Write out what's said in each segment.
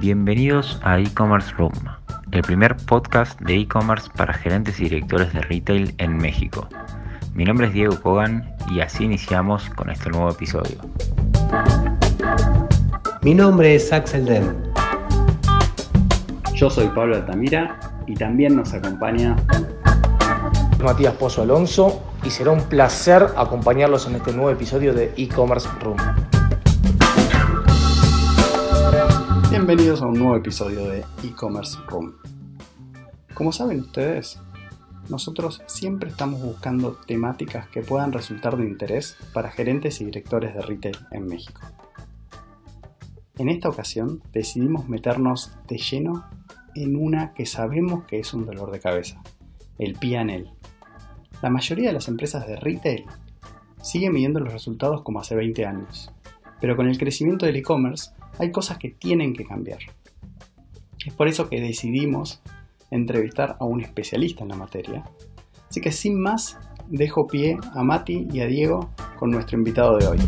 Bienvenidos a e-commerce room, el primer podcast de e-commerce para gerentes y directores de retail en México. Mi nombre es Diego Kogan y así iniciamos con este nuevo episodio. Mi nombre es Axel Den. Yo soy Pablo Altamira y también nos acompaña Matías Pozo Alonso y será un placer acompañarlos en este nuevo episodio de e-commerce room. Bienvenidos a un nuevo episodio de e-commerce room. Como saben ustedes, nosotros siempre estamos buscando temáticas que puedan resultar de interés para gerentes y directores de retail en México. En esta ocasión decidimos meternos de lleno en una que sabemos que es un dolor de cabeza, el PNL. La mayoría de las empresas de retail siguen midiendo los resultados como hace 20 años, pero con el crecimiento del e-commerce hay cosas que tienen que cambiar. Es por eso que decidimos entrevistar a un especialista en la materia. Así que sin más, dejo pie a Mati y a Diego con nuestro invitado de hoy.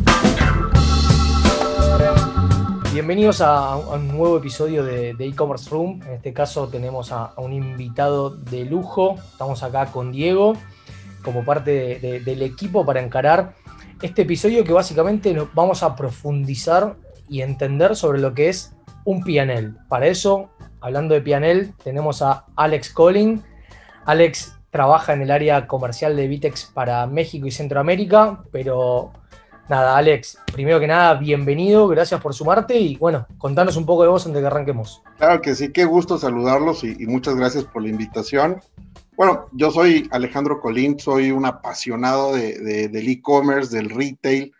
Bienvenidos a, un nuevo episodio de e-commerce room. En este caso tenemos a, un invitado de lujo. Estamos acá con Diego como parte del equipo para encarar este episodio que básicamente vamos a profundizar y entender sobre lo que es un PNL. Para eso, hablando de PNL, tenemos a Alex Collin. Alex trabaja en el área comercial de Vitex para México y Centroamérica, pero nada, Alex, primero que nada, bienvenido, gracias por sumarte y bueno, contanos un poco de vos antes de que arranquemos. Claro que sí, qué gusto saludarlos y, muchas gracias por la invitación. Bueno, yo soy Alejandro Colín, soy un apasionado de, del e-commerce, del retail,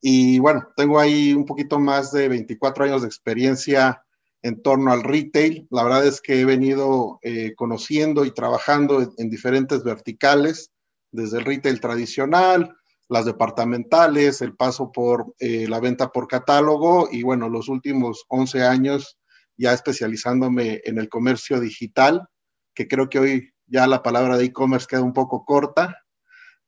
y bueno, tengo ahí un poquito más de 24 años de experiencia en torno al retail. La verdad es que he venido eh, conociendo y trabajando en, diferentes verticales, desde el retail tradicional, las departamentales, el paso por eh, la venta por catálogo y bueno, los últimos 11 años ya especializándome en el comercio digital, que creo que hoy ya la palabra de e-commerce queda un poco corta.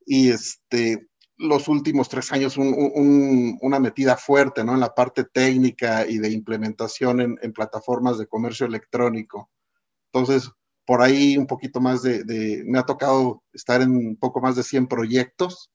Y este, los últimos tres años una metida fuerte ¿no? en la parte técnica y de implementación en, plataformas de comercio electrónico. Entonces, por ahí un poquito más de, me ha tocado estar en un poco más de 100 proyectos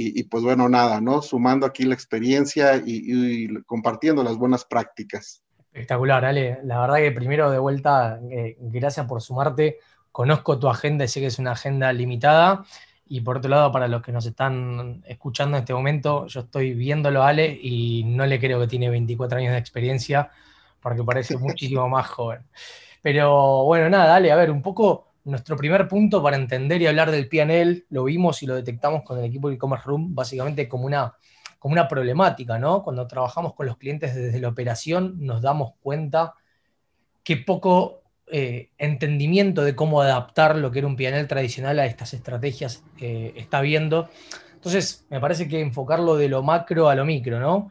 y, pues bueno, nada, ¿no? Sumando aquí la experiencia y, compartiendo las buenas prácticas. Espectacular, Ale. La verdad que primero de vuelta, eh, gracias por sumarte. Conozco tu agenda y sé que es una agenda limitada y por otro lado, para los que nos están escuchando en este momento, yo estoy viéndolo a Ale y no le creo que tiene 24 años de experiencia, porque parece muchísimo más joven. Pero bueno, nada, Ale, a ver, un poco nuestro primer punto para entender y hablar del PNL, lo vimos y lo detectamos con el equipo de e-commerce room, básicamente como una, como una problemática, ¿no? Cuando trabajamos con los clientes desde la operación, nos damos cuenta que poco eh, entendimiento de cómo adaptar lo que era un PNL tradicional a estas estrategias eh, está viendo. Entonces, me parece que enfocarlo de lo macro a lo micro, ¿no?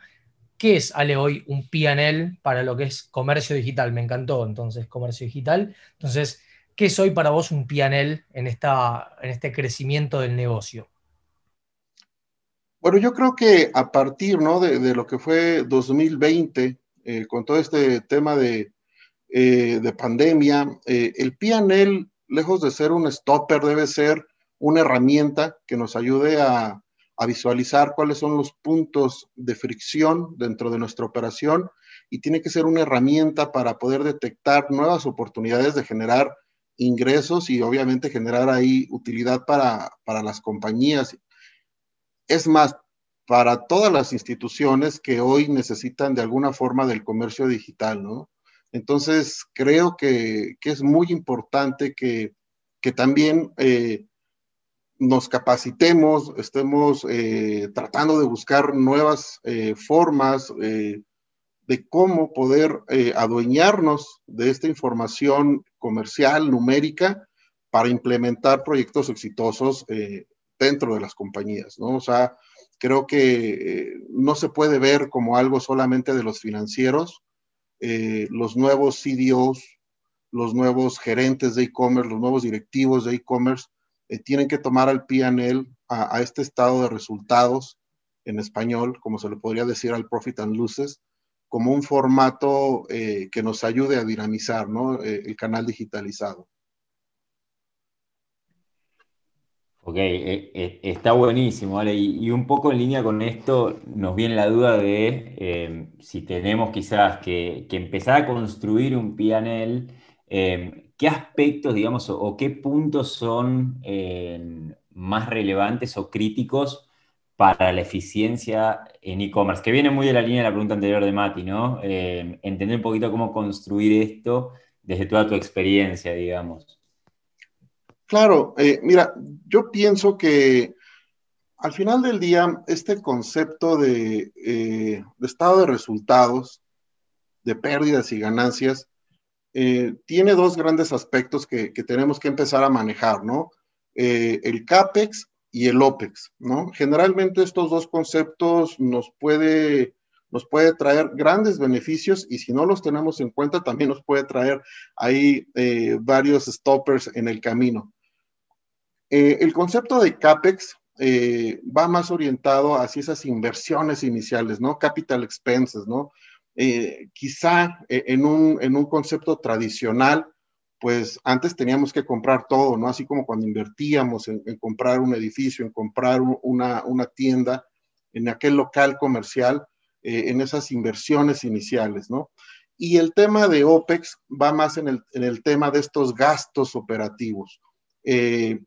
¿Qué es, Ale, hoy un PNL para lo que es comercio digital? Me encantó, entonces, comercio digital. Entonces, ¿qué es hoy para vos un PNL en, en este crecimiento del negocio? Bueno, yo creo que a partir ¿no? de, lo que fue 2020, eh, con todo este tema de, eh, de pandemia, eh, el PNL, lejos de ser un stopper, debe ser una herramienta que nos ayude a, visualizar cuáles son los puntos de fricción dentro de nuestra operación y tiene que ser una herramienta para poder detectar nuevas oportunidades de generar ingresos y obviamente generar ahí utilidad para, para las compañías. Es más, para todas las instituciones que hoy necesitan de alguna forma del comercio digital, ¿no? Entonces, creo que, es muy importante que, también eh, nos capacitemos, estemos eh, tratando de buscar nuevas eh, formas de cómo poder adueñarnos de esta información comercial, numérica, para implementar proyectos exitosos dentro de las compañías, ¿no? O sea, creo que no se puede ver como algo solamente de los financieros, eh, los nuevos CDOs, los nuevos gerentes de e-commerce, los nuevos directivos de e-commerce, eh, tienen que tomar al PNL a, este estado de resultados en español, como se le podría decir al profit and losses, como un formato eh, que nos ayude a dinamizar ¿no? El canal digitalizado. Ok, eh, está buenísimo, ¿vale? Y, un poco en línea con esto nos viene la duda de si tenemos quizás que, empezar a construir un PNL, ¿qué aspectos, digamos, o, qué puntos son más relevantes o críticos para la eficiencia en e-commerce, que viene muy de la línea de la pregunta anterior de Mati, ¿no? Eh, entender un poquito cómo construir esto desde toda tu experiencia, digamos. Claro, eh, mira, yo pienso que al final del día, este concepto de, eh, estado de resultados, de pérdidas y ganancias, tiene dos grandes aspectos que, tenemos que empezar a manejar, ¿no? el CAPEX y el OPEX, ¿no? Generalmente estos dos conceptos nos puede, nos puede traer grandes beneficios y si no los tenemos en cuenta también nos puede traer ahí eh, varios stoppers en el camino. Eh, el concepto de CAPEX eh, va más orientado hacia esas inversiones iniciales, ¿no? Capital expenses, ¿no? quizá en un, en un concepto tradicional, pues antes teníamos que comprar todo, ¿no? Así como cuando invertíamos en, comprar un edificio, en comprar una, tienda, en aquel local comercial, eh, en esas inversiones iniciales, ¿no? Y el tema de OPEX va más en el, tema de estos gastos operativos. Eh,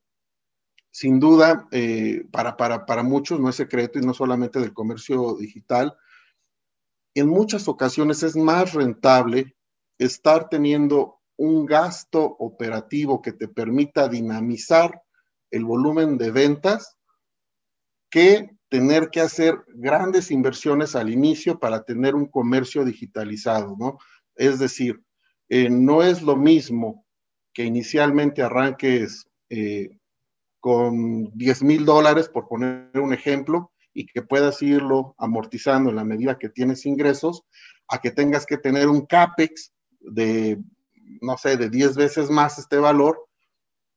sin duda, eh, para, para, para muchos no es secreto y no solamente del comercio digital, en muchas ocasiones es más rentable estar teniendo un gasto operativo que te permita dinamizar el volumen de ventas que tener que hacer grandes inversiones al inicio para tener un comercio digitalizado, ¿no? Es decir, eh, no es lo mismo que inicialmente arranques eh, con 10 mil dólares, por poner un ejemplo, y que puedas irlo amortizando en la medida que tienes ingresos, a que tengas que tener un CAPEX de no sé, de 10 veces más este valor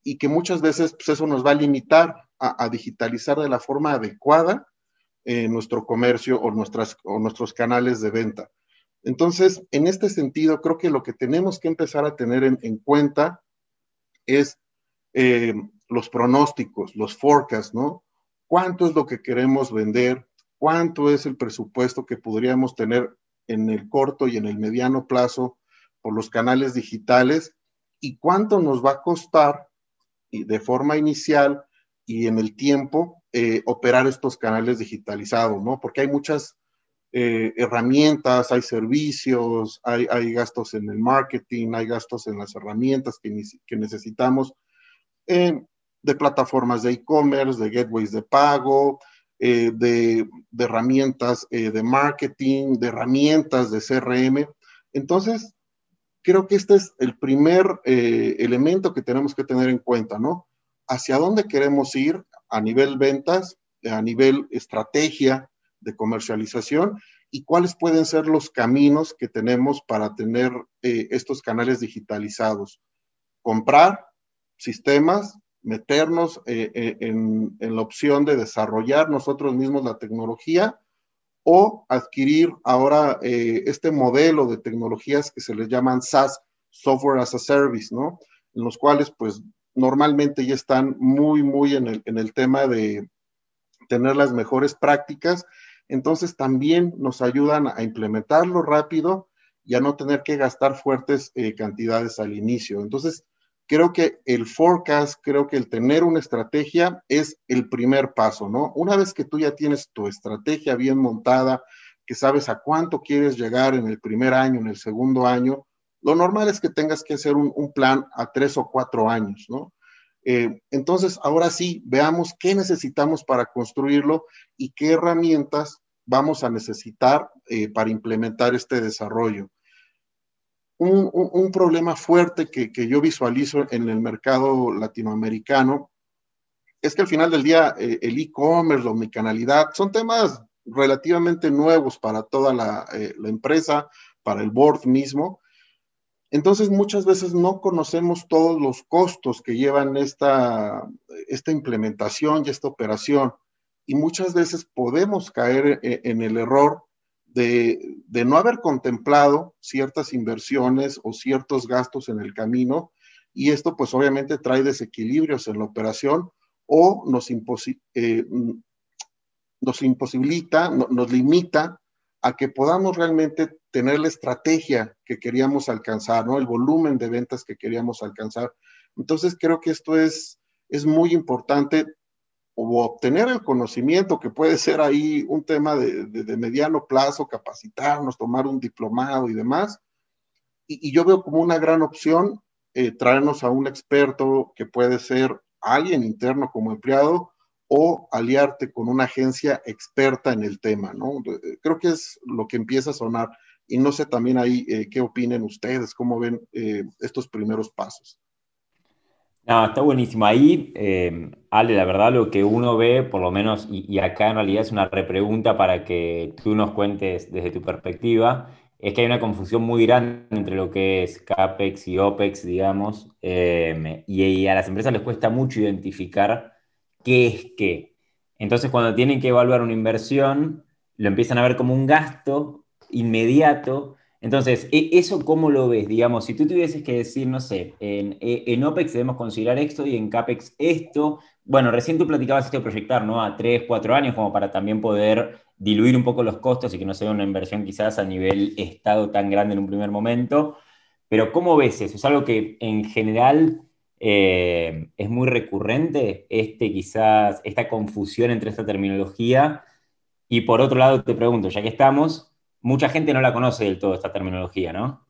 y que muchas veces pues, eso nos va a limitar a, digitalizar de la forma adecuada eh, nuestro comercio o, nuestras, o nuestros canales de venta. Entonces, en este sentido, creo que lo que tenemos que empezar a tener en, cuenta es eh, los pronósticos, los forecasts, ¿no? ¿Cuánto es lo que queremos vender? ¿Cuánto es el presupuesto que podríamos tener en el corto y en el mediano plazo por los canales digitales y cuánto nos va a costar de forma inicial y en el tiempo eh, operar estos canales digitalizados, ¿no? Porque hay muchas eh, herramientas, hay servicios, hay, gastos en el marketing, hay gastos en las herramientas que, que necesitamos eh, de plataformas de e-commerce, de gateways de pago, de, de, herramientas de marketing, de herramientas de CRM. Entonces, creo que este es el primer eh, elemento que tenemos que tener en cuenta, ¿no? Hacia dónde queremos ir a nivel ventas, a nivel estrategia de comercialización y cuáles pueden ser los caminos que tenemos para tener eh, estos canales digitalizados. Comprar sistemas, meternos eh, en, en la opción de desarrollar nosotros mismos la tecnología o adquirir ahora eh, este modelo de tecnologías que se les llaman SaaS, Software as a Service, ¿no? En los cuales, pues, normalmente ya están muy, muy en el, tema de tener las mejores prácticas. Entonces, también nos ayudan a implementarlo rápido y a no tener que gastar fuertes eh, cantidades al inicio. Entonces, creo que el forecast, creo que el tener una estrategia es el primer paso, ¿no? Una vez que tú ya tienes tu estrategia bien montada, que sabes a cuánto quieres llegar en el primer año, en el segundo año, lo normal es que tengas que hacer un, plan a tres o cuatro años, ¿no? Eh, entonces, ahora sí, veamos qué necesitamos para construirlo y qué herramientas vamos a necesitar eh, para implementar este desarrollo un, problema fuerte que, yo visualizo en el mercado latinoamericano es que al final del día eh, el e-commerce, la omnicanalidad, son temas relativamente nuevos para toda la, eh, la, empresa, para el board mismo. Entonces muchas veces no conocemos todos los costos que llevan esta, esta implementación y esta operación y muchas veces podemos caer eh, en el error de, no haber contemplado ciertas inversiones o ciertos gastos en el camino y esto pues obviamente trae desequilibrios en la operación o nos, eh, nos imposibilita, nos limita a que podamos realmente tener la estrategia que queríamos alcanzar, ¿no? El volumen de ventas que queríamos alcanzar. Entonces creo que esto es, es muy importante o obtener el conocimiento, que puede ser ahí un tema de, mediano plazo, capacitarnos, tomar un diplomado y demás. Y, yo veo como una gran opción eh, traernos a un experto que puede ser alguien interno como empleado o aliarte con una agencia experta en el tema, ¿no? Eh, creo que es lo que empieza a sonar. Y no sé también ahí eh, qué opinen ustedes, cómo ven estos primeros pasos. No, está buenísimo. Ahí, eh, Ale, la verdad lo que uno ve, por lo menos, y, acá en realidad es una repregunta para que tú nos cuentes desde tu perspectiva, es que hay una confusión muy grande entre lo que es CAPEX y OPEX, digamos, eh, y, a las empresas les cuesta mucho identificar qué es qué. Entonces, cuando tienen que evaluar una inversión, lo empiezan a ver como un gasto inmediato entonces, ¿e, ¿eso cómo lo ves? Digamos, si tú tuvieses que decir, no sé, en, e, en, OPEX debemos considerar esto y en CAPEX esto. Bueno, recién tú platicabas esto de proyectar, ¿no? A tres, cuatro años, como para también poder diluir un poco los costos y que no sea una inversión quizás a nivel Estado tan grande en un primer momento. Pero ¿cómo ves eso? ¿Es algo que en general eh, es muy recurrente, este quizás, esta confusión entre esta terminología? Y por otro lado, te pregunto, ya que estamos, mucha gente no la conoce del todo esta terminología, ¿no?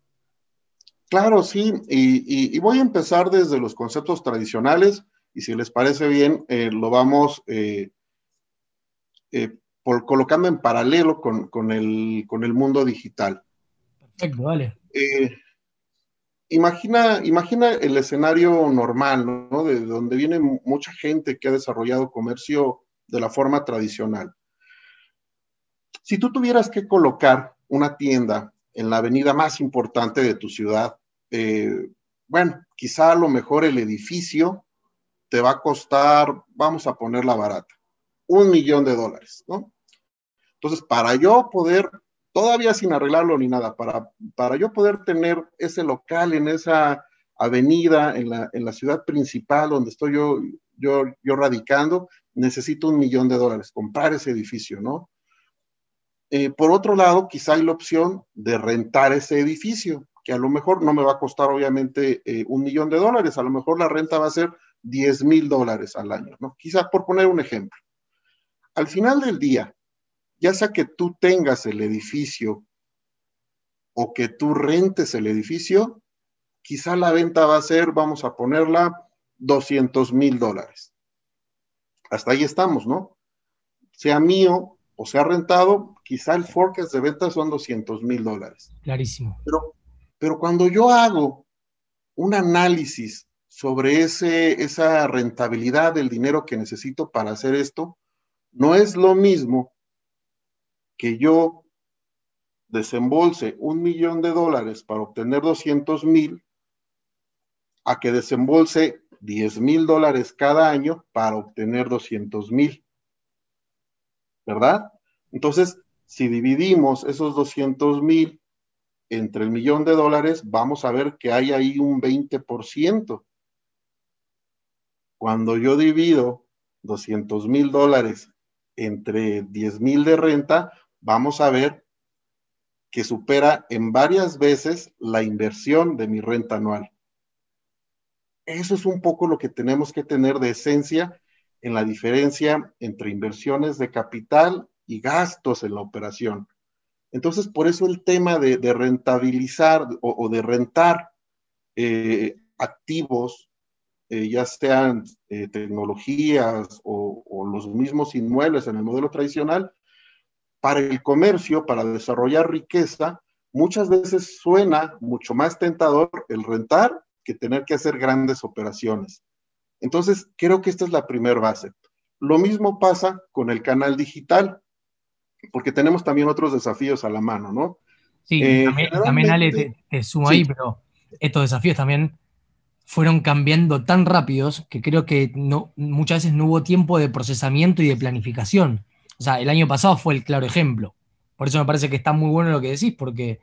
Claro, sí, y, voy a empezar desde los conceptos tradicionales y si les parece bien, eh, lo vamos eh, eh, por, colocando en paralelo con, el, con, el, mundo digital. Perfecto, vale. imagina, imagina el escenario normal, ¿no? De donde viene mucha gente que ha desarrollado comercio de la forma tradicional. Si tú tuvieras que colocar una tienda en la avenida más importante de tu ciudad, eh, bueno, quizá a lo mejor el edificio te va a costar, vamos a ponerla barata, un millón de dólares, ¿no? Entonces, para yo poder, todavía sin arreglarlo ni nada, para, para yo poder tener ese local en esa avenida, en la, en la ciudad principal donde estoy yo, yo, yo radicando, necesito un millón de dólares, comprar ese edificio, ¿no? Eh, por otro lado, quizá hay la opción de rentar ese edificio, que a lo mejor no me va a costar obviamente eh, un millón de dólares, a lo mejor la renta va a ser 10 mil dólares al año, ¿no? Quizá por poner un ejemplo. Al final del día, ya sea que tú tengas el edificio o que tú rentes el edificio, quizá la venta va a ser, vamos a ponerla, 200 mil dólares. Hasta ahí estamos, ¿no? Sea mío o sea rentado, quizá el forecast de ventas son 200 mil dólares. Clarísimo. Pero, pero cuando yo hago un análisis sobre ese, esa rentabilidad del dinero que necesito para hacer esto, no es lo mismo que yo desembolse un millón de dólares para obtener 200 mil a que desembolse 10 mil dólares cada año para obtener 200 mil. ¿verdad? Entonces, si dividimos esos 200 mil entre el millón de dólares, vamos a ver que hay ahí un 20%. Cuando yo divido 200 mil dólares entre 10 mil de renta, vamos a ver que supera en varias veces la inversión de mi renta anual. Eso es un poco lo que tenemos que tener de esencia en la diferencia entre inversiones de capital y gastos en la operación. Entonces, por eso el tema de, rentabilizar o, de rentar eh, activos, eh, ya sean eh, tecnologías o, o, los mismos inmuebles en el modelo tradicional, para el comercio, para desarrollar riqueza, muchas veces suena mucho más tentador el rentar que tener que hacer grandes operaciones. Entonces, creo que esta es la primera base. Lo mismo pasa con el canal digital, porque tenemos también otros desafíos a la mano, ¿no? Sí, eh, también, Ale te, sumo ahí, pero estos desafíos también fueron cambiando tan rápidos que creo que no, muchas veces no hubo tiempo de procesamiento y de planificación. O sea, el año pasado fue el claro ejemplo. Por eso me parece que está muy bueno lo que decís, porque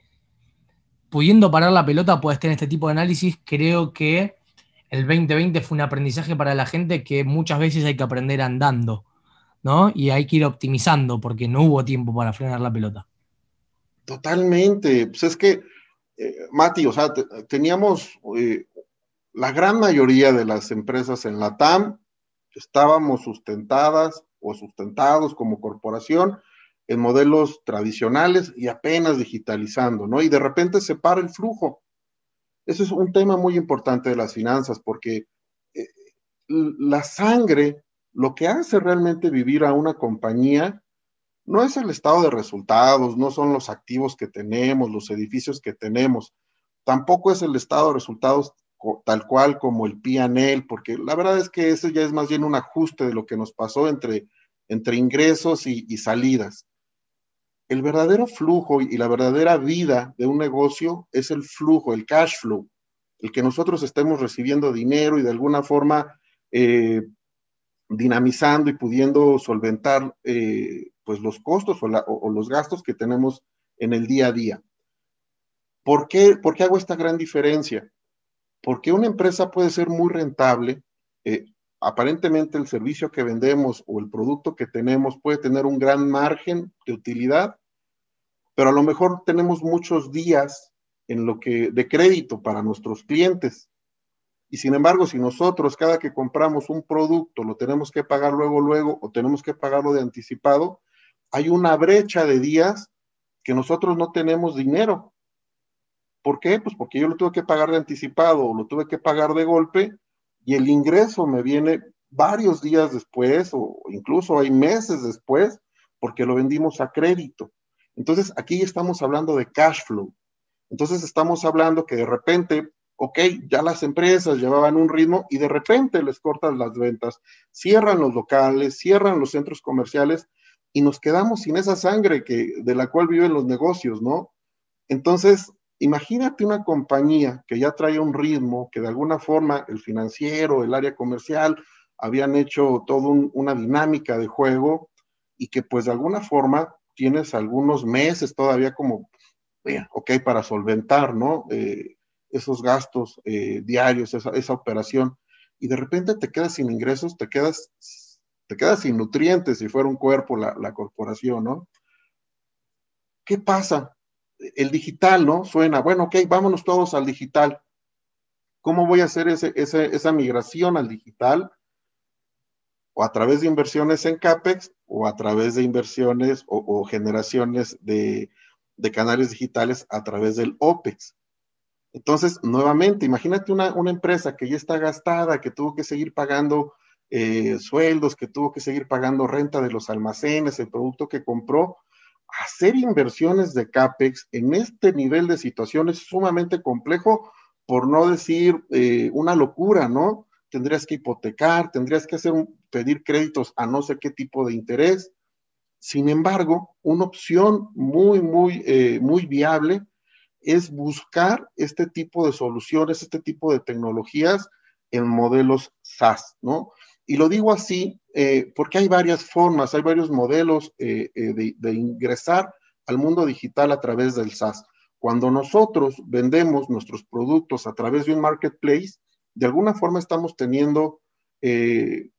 pudiendo parar la pelota puedes tener este tipo de análisis. Creo que el 2020 fue un aprendizaje para la gente que muchas veces hay que aprender andando, ¿no? Y hay que ir optimizando porque no hubo tiempo para frenar la pelota. Totalmente. Pues es que, eh, Mati, o sea, teníamos eh, la gran mayoría de las empresas en la TAM, estábamos sustentadas o sustentados como corporación en modelos tradicionales y apenas digitalizando, ¿no? Y de repente se para el flujo. Eso es un tema muy importante de las finanzas porque eh, la sangre, lo que hace realmente vivir a una compañía, no es el estado de resultados, no son los activos que tenemos, los edificios que tenemos, tampoco es el estado de resultados tal cual como el PNL, porque la verdad es que eso ya es más bien un ajuste de lo que nos pasó entre, entre ingresos y, salidas. El verdadero flujo y la verdadera vida de un negocio es el flujo, el cash flow, el que nosotros estemos recibiendo dinero y de alguna forma eh, dinamizando y pudiendo solventar eh, pues los costos o, los gastos que tenemos en el día a día. ¿Por qué, ¿Por qué hago esta gran diferencia? Porque una empresa puede ser muy rentable, eh, aparentemente el servicio que vendemos o el producto que tenemos puede tener un gran margen de utilidad, pero a lo mejor tenemos muchos días en lo que de crédito para nuestros clientes. Y sin embargo, si nosotros cada que compramos un producto lo tenemos que pagar luego, luego, o tenemos que pagarlo de anticipado, hay una brecha de días que nosotros no tenemos dinero. ¿Por qué? Pues porque yo lo tuve que pagar de anticipado o lo tuve que pagar de golpe y el ingreso me viene varios días después o incluso hay meses después porque lo vendimos a crédito. Entonces, aquí estamos hablando de cash flow. Entonces, estamos hablando que de repente, ok, ya las empresas llevaban un ritmo y de repente les cortan las ventas, cierran los locales, cierran los centros comerciales y nos quedamos sin esa sangre que, de la cual viven los negocios, ¿no? Entonces, imagínate una compañía que ya trae un ritmo, que de alguna forma el financiero, el área comercial, habían hecho toda una dinámica de juego y que pues de alguna forma tienes algunos meses todavía como, ok, para solventar, ¿no? Eh, esos gastos eh, diarios, esa, operación, y de repente te quedas sin ingresos, te quedas, te quedas sin nutrientes si fuera un cuerpo la, la corporación, ¿no? ¿Qué pasa? El digital, ¿no? Suena, bueno, ok, vámonos todos al digital. ¿Cómo voy a hacer ese, esa migración al digital? o a través de inversiones en CAPEX o a través de inversiones o, generaciones de, canales digitales a través del OPEX. Entonces, nuevamente, imagínate una, empresa que ya está gastada, que tuvo que seguir pagando eh, sueldos, que tuvo que seguir pagando renta de los almacenes, el producto que compró. Hacer inversiones de CAPEX en este nivel de situación es sumamente complejo, por no decir eh, una locura, ¿no? tendrías que hipotecar, tendrías que hacer pedir créditos a no sé qué tipo de interés. Sin embargo, una opción muy, muy, eh, muy viable es buscar este tipo de soluciones, este tipo de tecnologías en modelos SaaS, ¿no? Y lo digo así eh, porque hay varias formas, hay varios modelos eh, de, de ingresar al mundo digital a través del SaaS. Cuando nosotros vendemos nuestros productos a través de un marketplace, de alguna forma estamos teniendo eh,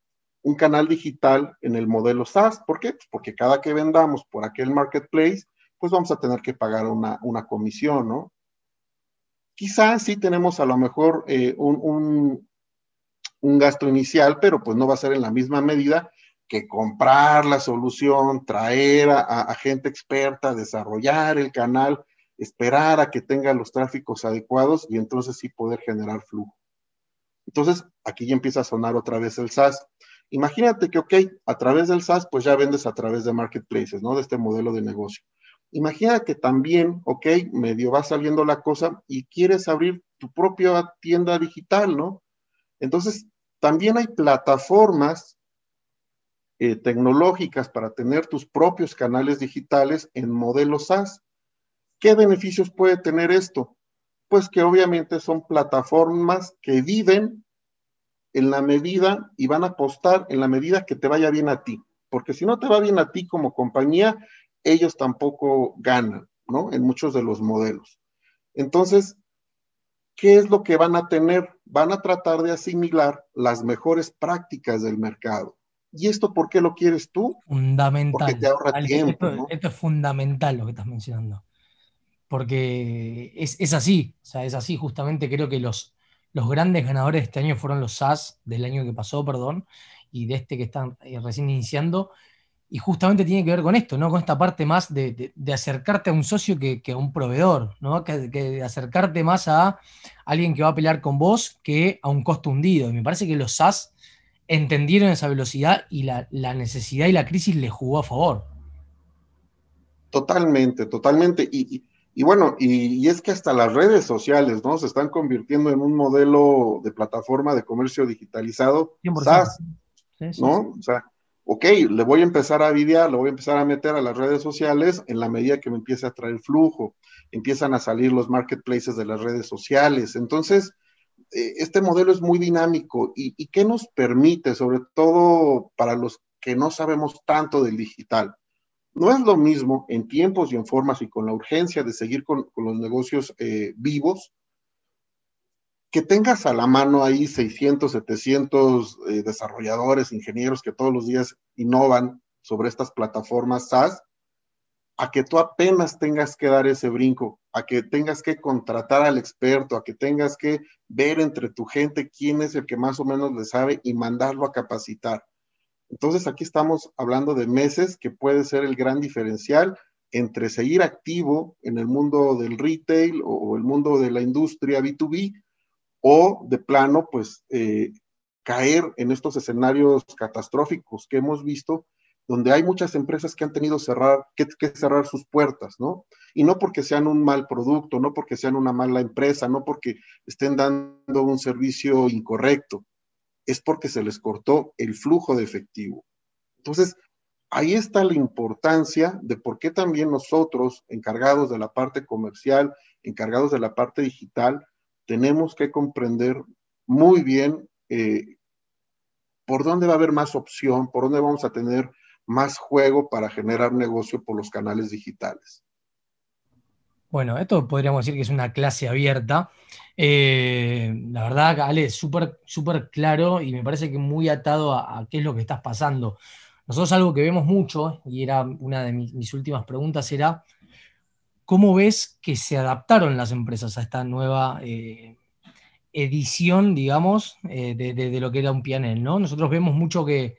un canal digital en el modelo SaaS. ¿Por qué? Pues porque cada que vendamos por aquel marketplace, pues vamos a tener que pagar una, comisión, ¿no? Quizás sí tenemos a lo mejor eh, un, gasto inicial, pero pues no va a ser en la misma medida que comprar la solución, traer a, gente experta, desarrollar el canal, esperar a que tenga los tráficos adecuados y entonces sí poder generar flujo. Entonces, aquí ya empieza a sonar otra vez el SaaS. Imagínate que, ok, a través del SaaS, pues ya vendes a través de marketplaces, ¿no? De este modelo de negocio. Imagina que también, ok, medio va saliendo la cosa y quieres abrir tu propia tienda digital, ¿no? Entonces, también hay plataformas eh, tecnológicas para tener tus propios canales digitales en modelo SaaS. ¿Qué beneficios puede tener esto? pues que obviamente son plataformas que viven en la medida y van a apostar en la medida que te vaya bien a ti. Porque si no te va bien a ti como compañía, ellos tampoco ganan, ¿no? En muchos de los modelos. Entonces, ¿qué es lo que van a tener? Van a tratar de asimilar las mejores prácticas del mercado. ¿Y esto por qué lo quieres tú? Fundamental. Porque te ahorra tiempo. Esto, esto, es fundamental lo que estás mencionando. Porque es, es, así, o sea, es así. Justamente creo que los, los grandes ganadores de este año fueron los SAS del año que pasó, perdón, y de este que están eh, recién iniciando. Y justamente tiene que ver con esto, ¿no? Con esta parte más de, de, de acercarte a un socio que, que, a un proveedor, ¿no? Que, acercarte más a alguien que va a pelear con vos que a un costo hundido. Y me parece que los SAS entendieron esa velocidad y la, la necesidad y la crisis les jugó a favor. Totalmente, totalmente. Y, y, y bueno, y, es que hasta las redes sociales, ¿no? Se están convirtiendo en un modelo de plataforma de comercio digitalizado. 100%. SaaS, sí, sí, ¿no? O sea, ok, le voy a empezar a videar, lo voy a empezar a meter a las redes sociales en la medida que me empiece a traer flujo. Empiezan a salir los marketplaces de las redes sociales. Entonces, eh, este modelo es muy dinámico y, ¿qué nos permite, sobre todo para los que no sabemos tanto del digital? No es lo mismo en tiempos y en formas y con la urgencia de seguir con, con los negocios eh, vivos, que tengas a la mano ahí 600, 700 eh, desarrolladores, ingenieros que todos los días innovan sobre estas plataformas SaaS, a que tú apenas tengas que dar ese brinco, a que tengas que contratar al experto, a que tengas que ver entre tu gente quién es el que más o menos le sabe y mandarlo a capacitar. Entonces aquí estamos hablando de meses que puede ser el gran diferencial entre seguir activo en el mundo del retail o, el mundo de la industria B2B o de plano, pues, eh, caer en estos escenarios catastróficos que hemos visto, donde hay muchas empresas que han tenido que, que, cerrar sus puertas, ¿no? Y no porque sean un mal producto, no porque sean una mala empresa, no porque estén dando un servicio incorrecto, es porque se les cortó el flujo de efectivo. Entonces, ahí está la importancia de por qué también nosotros, encargados de la parte comercial, encargados de la parte digital, tenemos que comprender muy bien eh, por dónde va a haber más opción, por dónde vamos a tener más juego para generar negocio por los canales digitales. Bueno, esto podríamos decir que es una clase abierta. Eh, la verdad, Ale, súper súper claro y me parece que muy atado a, a, qué es lo que estás pasando. Nosotros algo que vemos mucho, y era una de mis, mis últimas preguntas, era ¿cómo ves que se adaptaron las empresas a esta nueva eh, edición, digamos, eh, de, lo que era un pianel? ¿no? Nosotros vemos mucho que,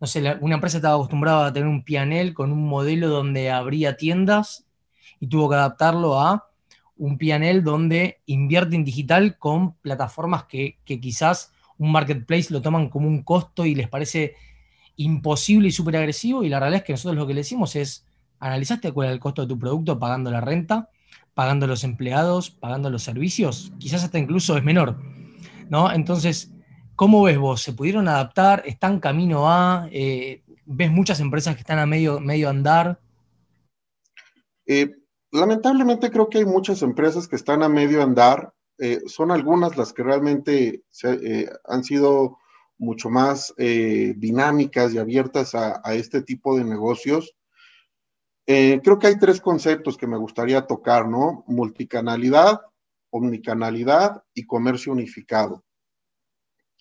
no sé, una empresa estaba acostumbrada a tener un pianel con un modelo donde habría tiendas y tuvo que adaptarlo a un pianel donde invierte en digital con plataformas que, que quizás un marketplace lo toman como un costo y les parece imposible y súper agresivo y la realidad es que nosotros lo que le decimos es ¿Analizaste cuál es el costo de tu producto pagando la renta, pagando los empleados, pagando los servicios? Quizás hasta incluso es menor, ¿no? Entonces, ¿cómo ves vos? ¿Se pudieron adaptar? ¿Están camino a? Eh, ¿Ves muchas empresas que están a medio, medio andar? Eh, lamentablemente creo que hay muchas empresas que están a medio andar. Eh, son algunas las que realmente han sido mucho más dinámicas y abiertas a, este tipo de negocios. Eh, creo que hay tres conceptos que me gustaría tocar, ¿no? Multicanalidad, omnicanalidad y comercio unificado.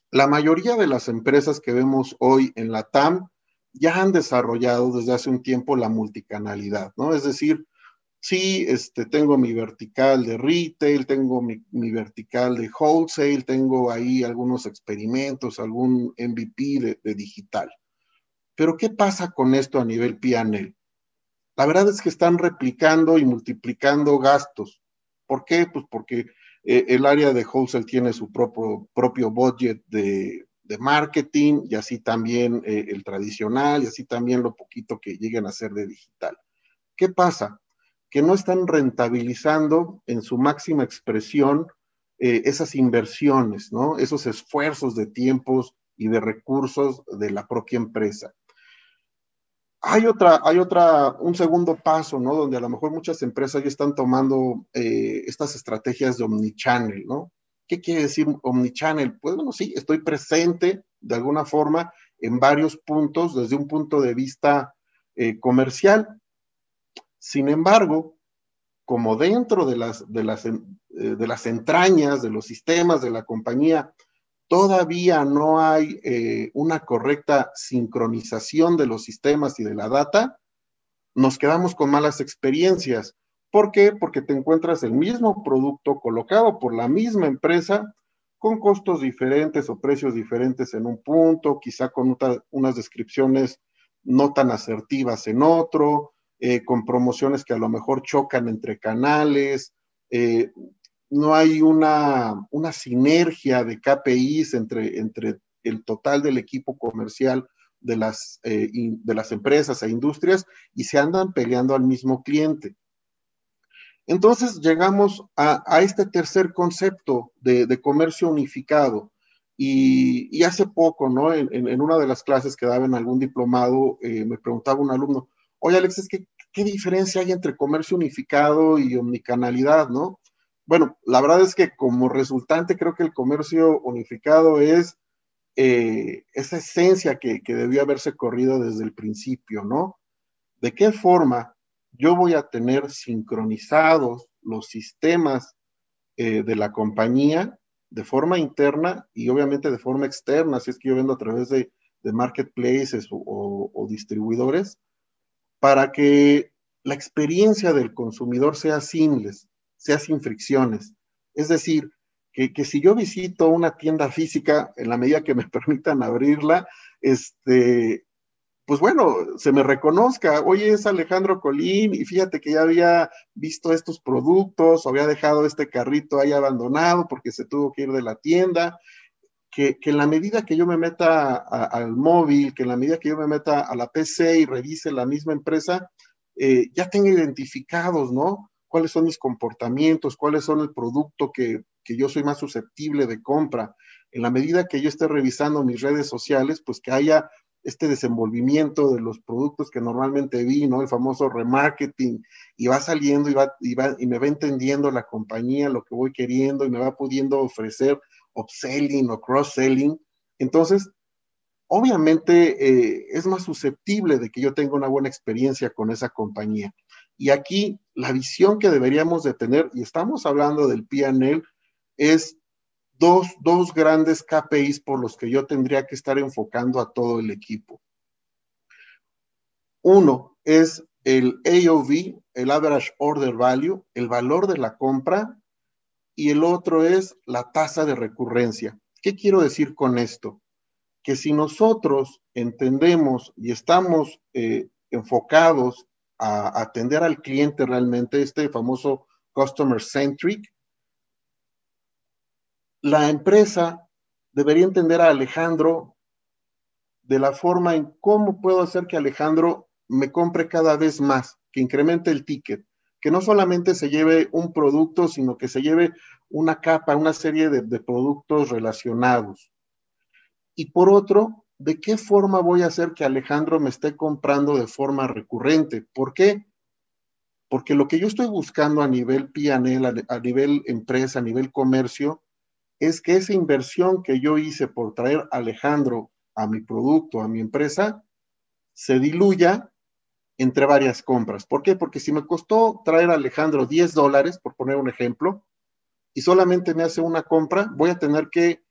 La mayoría de las empresas que vemos hoy en la TAM ya han desarrollado desde hace un tiempo la multicanalidad, ¿no? Es decir, sí, este, tengo mi vertical de retail, tengo mi, vertical de wholesale, tengo ahí algunos experimentos, algún MVP de, de digital. Pero ¿qué pasa con esto a nivel PNL? La verdad es que están replicando y multiplicando gastos. ¿Por qué? Pues porque eh, el área de wholesale tiene su propio, propio budget de, marketing y así también eh, el tradicional y así también lo poquito que lleguen a hacer de digital. ¿Qué pasa? Que no están rentabilizando en su máxima expresión eh, esas inversiones. Esos esfuerzos de tiempos y de recursos de la propia empresa hay otra, hay otra, un segundo paso, ¿no? Donde a lo mejor muchas empresas ya están tomando eh, estas estrategias de omnichannel, ¿no? ¿Qué quiere decir omnichannel? Pues bueno, sí, estoy presente de alguna forma en varios puntos desde un punto de vista eh, comercial, Sin embargo, como dentro de las, de las, eh, de las entrañas, de los sistemas de la compañía, todavía no hay eh, una correcta sincronización de los sistemas y de la data, nos quedamos con malas experiencias. ¿Por qué? Porque te encuentras el mismo producto colocado por la misma empresa con costos diferentes o precios diferentes en un punto, quizá con unas descripciones no tan asertivas en otro, eh, con promociones que a lo mejor chocan entre canales, eh, no hay una, sinergia de KPIs entre, entre el total del equipo comercial de las, eh, de las empresas e industrias y se andan peleando al mismo cliente. Entonces llegamos a, este tercer concepto de, comercio unificado. Y, hace poco, ¿no? En, una de las clases que daba en algún diplomado, eh, me preguntaba un alumno, oye Alex, ¿qué diferencia hay entre comercio unificado y omnicanalidad, no? Bueno, la verdad es que como resultante creo que el comercio unificado es eh, esa esencia que, debió haberse corrido desde el principio, ¿no? ¿De qué forma yo voy a tener sincronizados los sistemas eh, de la compañía de forma interna y obviamente de forma externa, si es que yo vendo a través de, marketplaces o, distribuidores, para que la experiencia del consumidor sea seamless, sea sin fricciones. Es decir, que, que, si yo visito una tienda física, en la medida que me permitan abrirla, este, pues bueno, se me reconozca, oye, es Alejandro Colín y fíjate que ya había visto estos productos, o había dejado este carrito ahí abandonado porque se tuvo que ir de la tienda, que, en la medida que yo me meta al móvil, que en la medida que yo me meta a la PC y revise la misma empresa, eh, ya tenga identificados, ¿no? Cuáles son mis comportamientos, cuáles son el producto que, que yo soy más susceptible de compra. En la medida que yo esté revisando mis redes sociales, pues que haya este desenvolvimiento de los productos que normalmente vi, ¿no? El famoso remarketing, y va saliendo y, va, y, va, y me va entendiendo la compañía lo que voy queriendo y me va pudiendo ofrecer upselling o cross-selling. Entonces, obviamente eh, es más susceptible de que yo tenga una buena experiencia con esa compañía. Y aquí la visión que deberíamos de tener, y estamos hablando del PNL, es dos, dos grandes KPIs por los que yo tendría que estar enfocando a todo el equipo. Uno es el AOV, el Average Order Value, el valor de la compra, y el otro es la tasa de recurrencia. ¿Qué quiero decir con esto? Que si nosotros entendemos y estamos eh, enfocados a atender al cliente realmente, este famoso customer centric, la empresa debería entender a Alejandro de la forma en cómo puedo hacer que Alejandro me compre cada vez más, que incremente el ticket, que no solamente se lleve un producto, sino que se lleve una capa, una serie de, de productos relacionados. Y por otro, ¿de qué forma voy a hacer que Alejandro me esté comprando de forma recurrente? ¿Por qué? Porque lo que yo estoy buscando a nivel PNL, a nivel empresa, a nivel comercio, es que esa inversión que yo hice por traer a Alejandro a mi producto, a mi empresa, se diluya entre varias compras. ¿Por qué? Porque si me costó traer a Alejandro 10 dólares, por poner un ejemplo, y solamente me hace una compra, voy a tener que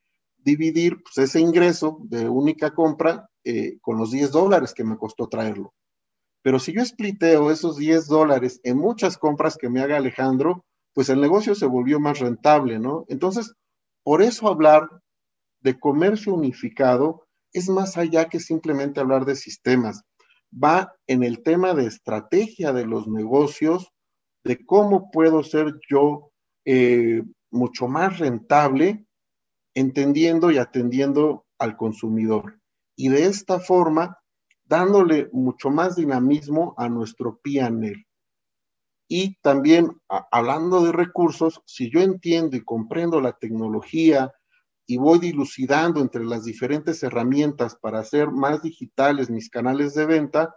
dividir pues, ese ingreso de única compra eh, con los 10 dólares que me costó traerlo. Pero si yo spliteo esos 10 dólares en muchas compras que me haga Alejandro, pues el negocio se volvió más rentable, ¿no? Entonces, por eso hablar de comercio unificado es más allá que simplemente hablar de sistemas. Va en el tema de estrategia de los negocios, de cómo puedo ser yo eh, mucho más rentable, entendiendo y atendiendo al consumidor. Y de esta forma, dándole mucho más dinamismo a nuestro PNL. Y también hablando de recursos, si yo entiendo y comprendo la tecnología y voy dilucidando entre las diferentes herramientas para hacer más digitales mis canales de venta,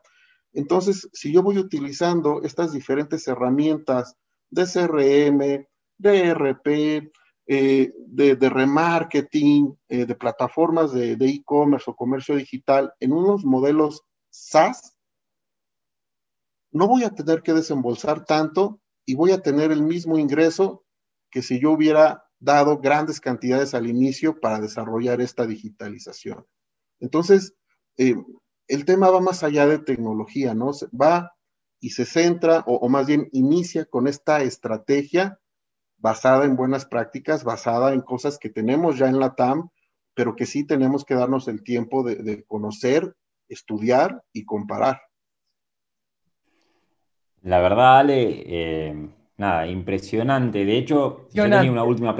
entonces si yo voy utilizando estas diferentes herramientas de CRM, de ERP, eh, de, remarketing, eh, de plataformas de e-commerce o comercio digital en unos modelos SaaS, no voy a tener que desembolsar tanto y voy a tener el mismo ingreso que si yo hubiera dado grandes cantidades al inicio para desarrollar esta digitalización. Entonces, eh, el tema va más allá de tecnología, ¿no? Va y se centra, o, más bien inicia con esta estrategia basada en buenas prácticas, basada en cosas que tenemos ya en la TAM, pero que sí tenemos que darnos el tiempo de, conocer, estudiar y comparar. La verdad, Ale, eh, nada, impresionante. De hecho, yo tenía una última,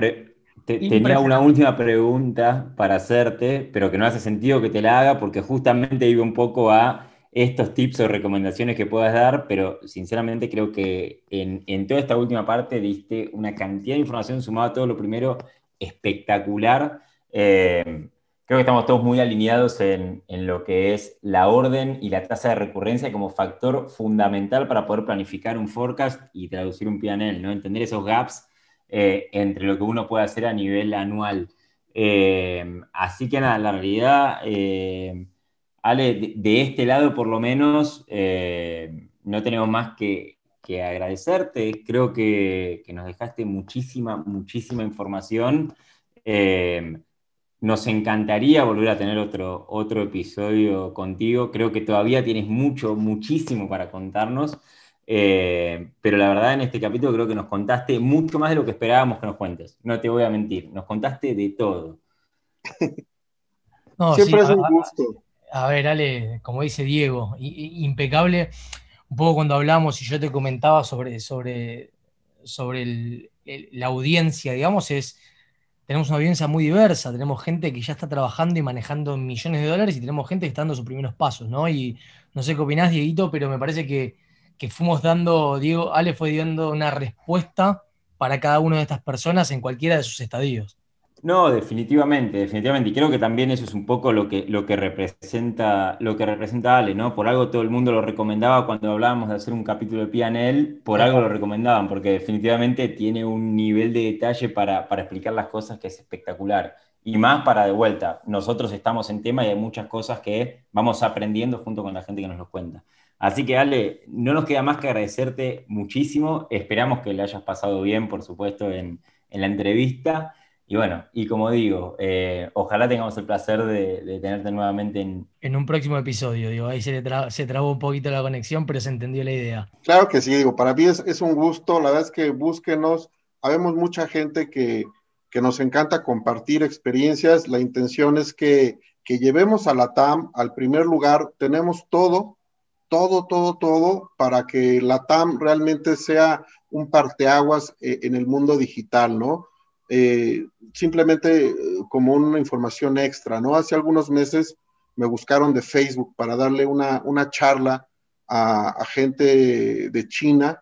tenía una última pregunta para hacerte, pero que no hace sentido que te la haga porque justamente iba un poco a estos tips o recomendaciones que puedas dar, pero sinceramente creo que en, toda esta última parte diste una cantidad de información sumada a todo lo primero espectacular. Eh, creo que estamos todos muy alineados en, lo que es la orden y la tasa de recurrencia como factor fundamental para poder planificar un forecast y traducir un PNL, ¿no? Entender esos gaps eh, entre lo que uno puede hacer a nivel anual. Eh, así que nada, la realidad Ale, de, este lado por lo menos eh, no tenemos más que, agradecerte. Creo que, nos dejaste muchísima, muchísima información. Eh, nos encantaría volver a tener otro, otro episodio contigo. Creo que todavía tienes mucho, muchísimo para contarnos. Eh, pero la verdad en este capítulo creo que nos contaste mucho más de lo que esperábamos que nos cuentes. No te voy a mentir, nos contaste de todo. Siempre es un gusto. A ver, Ale, como dice Diego, impecable. Un poco cuando hablamos y yo te comentaba sobre, sobre, sobre la audiencia, digamos, es, tenemos una audiencia muy diversa, tenemos gente que ya está trabajando y manejando millones de dólares y tenemos gente que está dando sus primeros pasos, ¿no? Y no sé qué opinás, Dieguito, pero me parece que, que fuimos dando, Diego, Ale fue dando una respuesta para cada una de estas personas en cualquiera de sus estadios. No, definitivamente, definitivamente. Y creo que también eso es un poco lo que, lo que representa, lo que representa Ale, ¿no? Por algo todo el mundo lo recomendaba cuando hablábamos de hacer un capítulo de PNL, por algo lo recomendaban, porque definitivamente tiene un nivel de detalle para, para explicar las cosas que es espectacular. Y más para de vuelta, nosotros estamos en tema y hay muchas cosas que vamos aprendiendo junto con la gente que nos lo cuenta. Así que Ale, no nos queda más que agradecerte muchísimo. Esperamos que le hayas pasado bien, por supuesto, en, en la entrevista. Y bueno, y como digo, eh, ojalá tengamos el placer de, tenerte nuevamente en... En un próximo episodio, digo, ahí se, se trabó un poquito la conexión, pero se entendió la idea. Claro que sí, digo, para mí es, es un gusto, la verdad es que búsquenos, habemos mucha gente que, que, nos encanta compartir experiencias, la intención es que, que llevemos a la TAM al primer lugar, tenemos todo, todo, todo, todo para que la TAM realmente sea un parteaguas eh, en el mundo digital, ¿no? Eh, simplemente eh, como una información extra, ¿no? Hace algunos meses me buscaron de Facebook para darle una, charla a, gente de China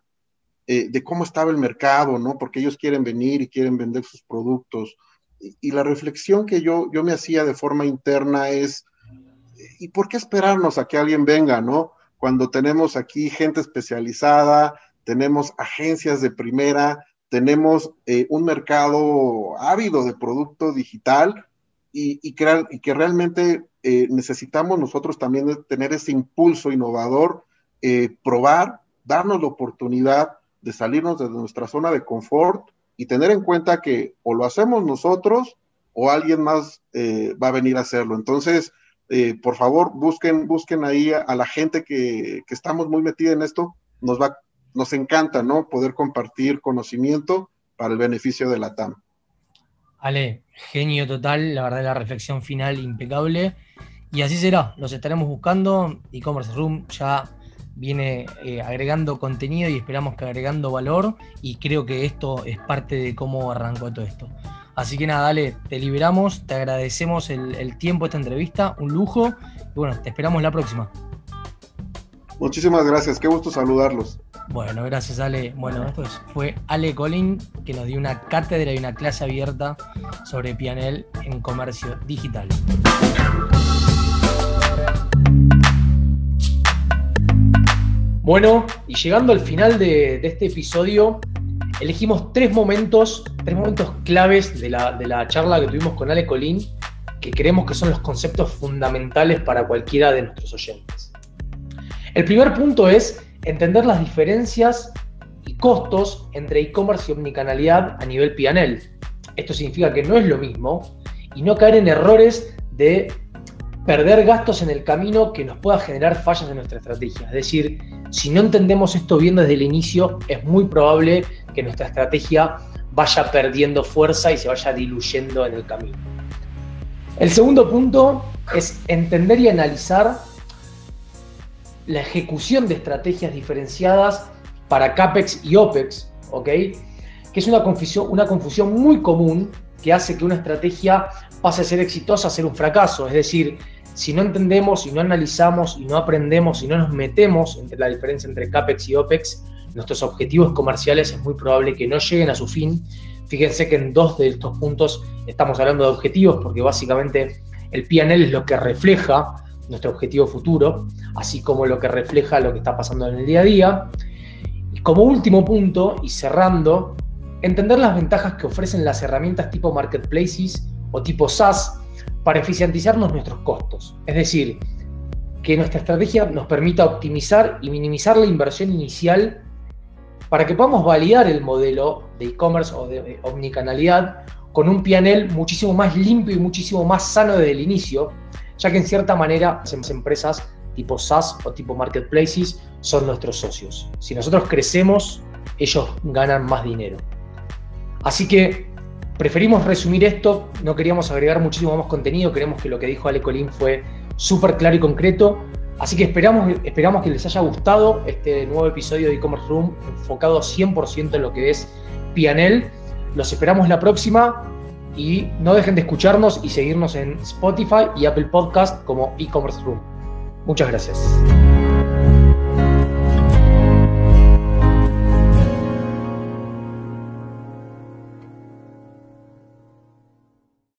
eh, de cómo estaba el mercado, ¿no? Porque ellos quieren venir y quieren vender sus productos. Y, la reflexión que yo, yo me hacía de forma interna es, ¿y por qué esperarnos a que alguien venga, ¿no? Cuando tenemos aquí gente especializada, tenemos agencias de primera, tenemos eh, un mercado ávido de producto digital y, y, que, realmente eh, necesitamos nosotros también tener ese impulso innovador, eh, probar, darnos la oportunidad de salirnos de nuestra zona de confort y tener en cuenta que o lo hacemos nosotros o alguien más va a venir a hacerlo. Entonces, por favor, busquen, busquen ahí a, la gente que, que, estamos muy metida en esto, nos va, nos encanta, ¿no? Poder compartir conocimiento para el beneficio de la TAM. Ale, genio total, la verdad la reflexión final impecable. Y así será, los estaremos buscando. E-Commerce Room ya viene eh, agregando contenido y esperamos que agregando valor. Y creo que esto es parte de cómo arrancó todo esto. Así que nada, Ale, te liberamos, te agradecemos el, el tiempo esta entrevista, un lujo. Y bueno, te esperamos la próxima. Muchísimas gracias, qué gusto saludarlos. Bueno, gracias Ale. Bueno, esto fue Ale Colin que nos dio una cátedra y una clase abierta sobre Pianel en comercio digital. Bueno, y llegando al final de, este episodio, elegimos tres momentos, tres momentos claves de la, de la charla que tuvimos con Ale Colin, que creemos que son los conceptos fundamentales para cualquiera de nuestros oyentes. El primer punto es entender las diferencias y costos entre e-commerce y omnicanalidad a nivel PNL. Esto significa que no es lo mismo y no caer en errores de perder gastos en el camino que nos pueda generar fallas en nuestra estrategia. Es decir, si no entendemos esto bien desde el inicio, es muy probable que nuestra estrategia vaya perdiendo fuerza y se vaya diluyendo en el camino. El segundo punto es entender y analizar la ejecución de estrategias diferenciadas para CAPEX y OPEX, ¿ok? Que es una confusión, una confusión muy común que hace que una estrategia pase a ser exitosa a ser un fracaso. Es decir, si no entendemos, si no analizamos y no aprendemos, si no nos metemos entre la diferencia entre CAPEX y OPEX, nuestros objetivos comerciales es muy probable que no lleguen a su fin. Fíjense que en dos de estos puntos estamos hablando de objetivos porque básicamente el PNL es lo que refleja nuestro objetivo futuro, así como lo que refleja lo que está pasando en el día a día. Y como último punto, y cerrando, entender las ventajas que ofrecen las herramientas tipo marketplaces o tipo SaaS para eficientizarnos nuestros costos. Es decir, que nuestra estrategia nos permita optimizar y minimizar la inversión inicial para que podamos validar el modelo de e-commerce o de omnicanalidad con un PNL muchísimo más limpio y muchísimo más sano desde el inicio, ya que en cierta manera las empresas tipo SaaS o tipo marketplaces son nuestros socios. Si nosotros crecemos, ellos ganan más dinero. Así que preferimos resumir esto, no queríamos agregar muchísimo más contenido, creemos que lo que dijo Ale Colín fue súper claro y concreto. Así que esperamos, esperamos que les haya gustado este nuevo episodio de e-commerce room enfocado 100% en lo que es PNL. Los esperamos la próxima y no dejen de escucharnos y seguirnos en Spotify y Apple Podcast como e-commerce room. Muchas gracias.